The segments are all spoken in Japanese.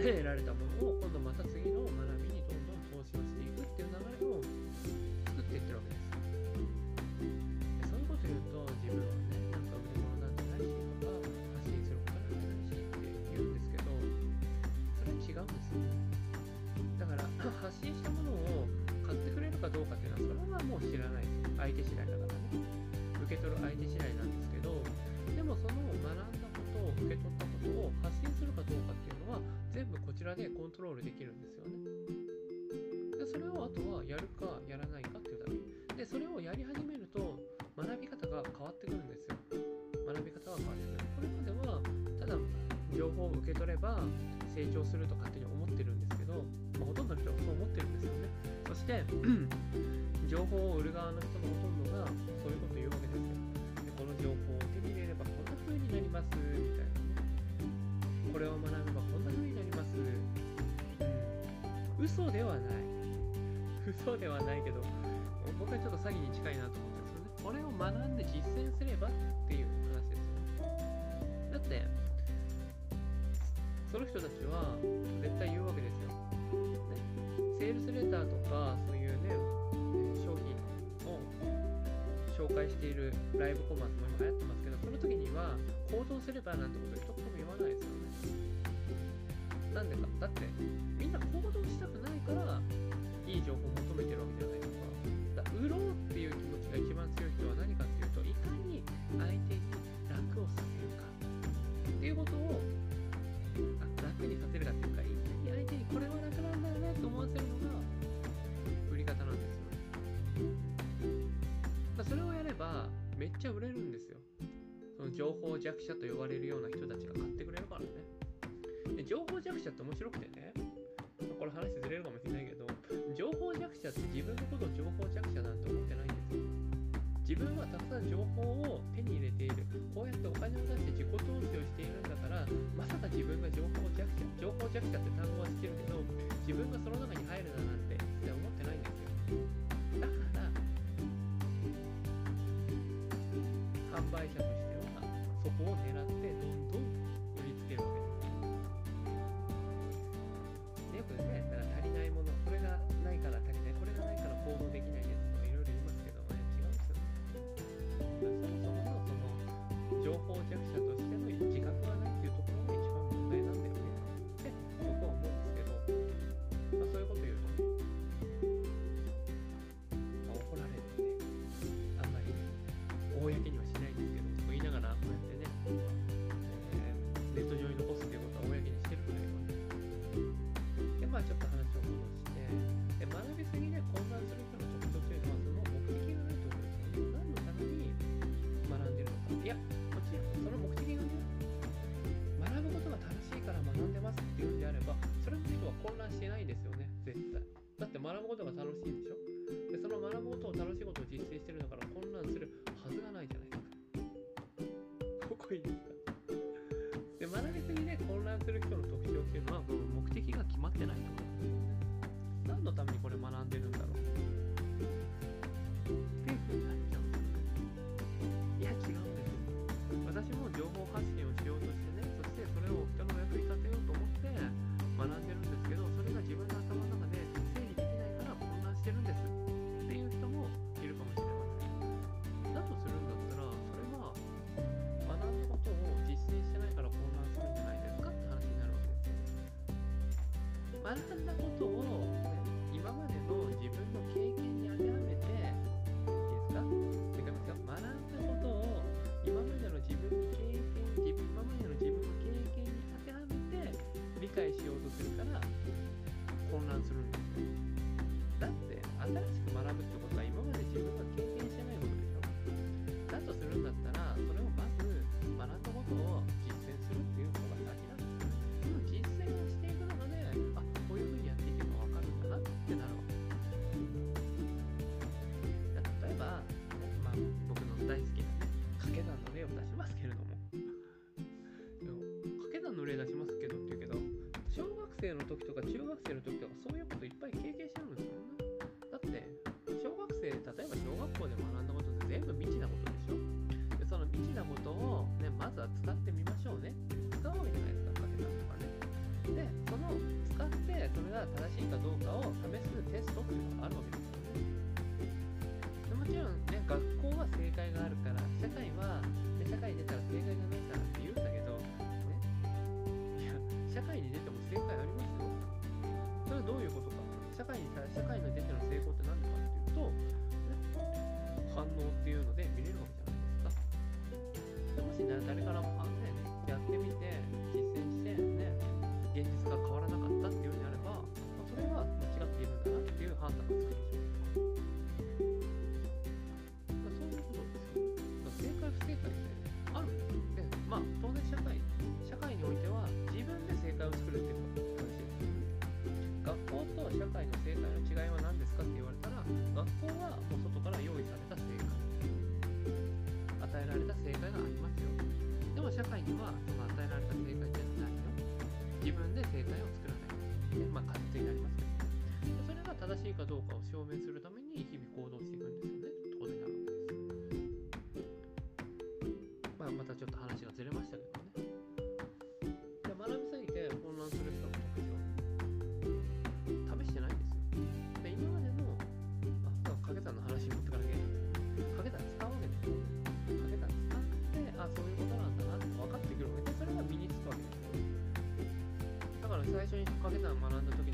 得られたものを今度また次の学びにどんどん投資をしていくっていう流れを作っていってるわけですでそういうこと言うと自分はねなんか売り物なんてないしとか発信することなんてないしって言うんですけどそれは違うんですよだから発信したものを買ってくれるかどうかっていうのはそれはもう知らない。相手次第だからね。受け取る相手次第なんですけどでもその学んを受け取ったことを発信するかどうかっていうのは全部こちらでコントロールできるんですよね。でそれをあとはやるかやらないかっていうだけ。でそれをやり始めると学び方が変わってくるんですよ。学び方が変わってくる。これまではただ情報を受け取れば成長すると勝手に思ってるんですけど、まあ、ほとんどの人はそう思ってるんですよね。そして 情報を売る側の人のほとんどがそういうことを言うわけですよ。でこの情報を手に入れになりますみたいなね。これを学べばこんな風になります、うん、嘘ではない。嘘ではないけど僕はちょっと詐欺に近いなと思ったんですよね。これを学んで実践すればっていう話ですよね。だってその人たちは絶対言うわけですよ、ね、セールスレターとかそういうね、商品を紹介しているライブコマースも今流行ってますけどその時には行動すればなんてこと一言も言わないですよね。なんでか。だってみんな行動したくないからいい情報を求めてるわけじゃないですか。だから売ろう情報弱者と呼ばれるような人たちが買ってくれるからね。で情報弱者って面白くてね。これ話ずれるかもしれないけど情報弱者って自分のことを情報弱者なんて思ってないんですよ。自分はたくさん情報を手に入れている。こうやってお金を出して自己投資をしているんだからまさか自分が情報弱者情報弱者って単語は知ってるけど自分がその中に入るだなんてって思ことが楽しいでしょ。学んだことを、今までの自分の経験に当てはめていいですか？いきますよ学んだことを今までの自分の経験自分今までの自分の経験に当てはめて理解しようとするから混乱するんですよだって新しく学ぶってしてる時とかそういうこといっぱい経験してるんですよね。だって小学生例えば小学校で学んだことって全部未知なことでしょ。でその未知なことを、ね、まずは使ってみましょうね。使うわけじゃないですか家けなんとかね。でその使ってそれが正しいかどうかを試社会にはその与えられた正解ってないよ。自分で正解を作らない。でまあ勝手になります。けどそれが正しいかどうかを証明するために日々行動掛け算学んだ時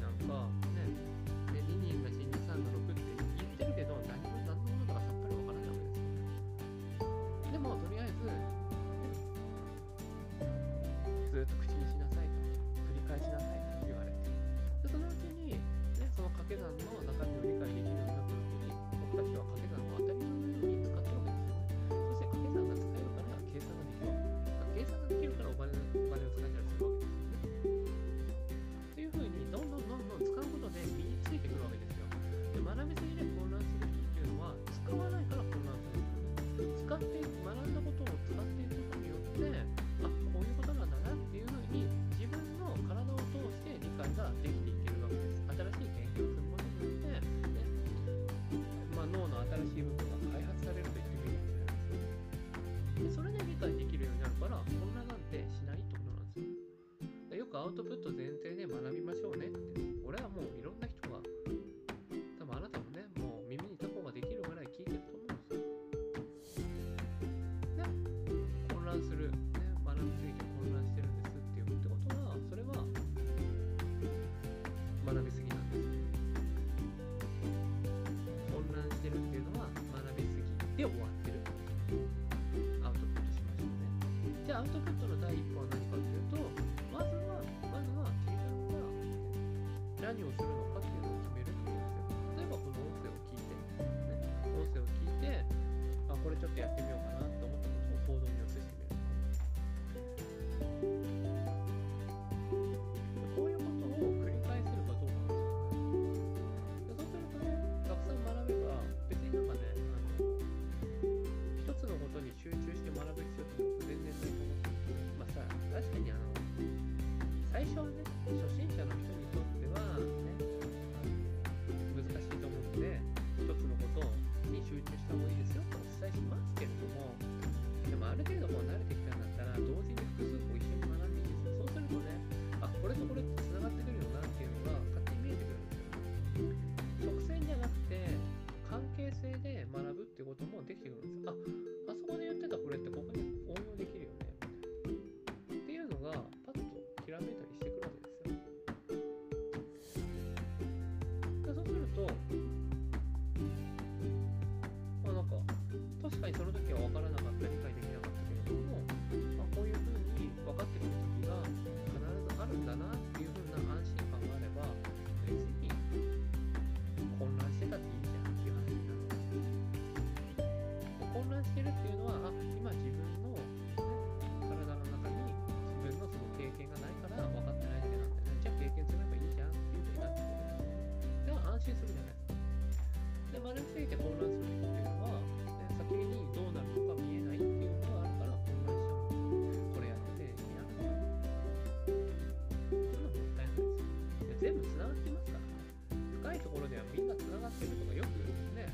初心者の人ころではみんなつながってるとかよくね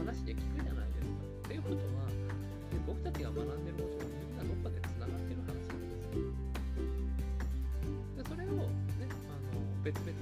話で聞くじゃないですか。っていうことは、で、僕たちが学んでるもちろんみんなどっかでつながってる話なんですよ。でそれをねあの別々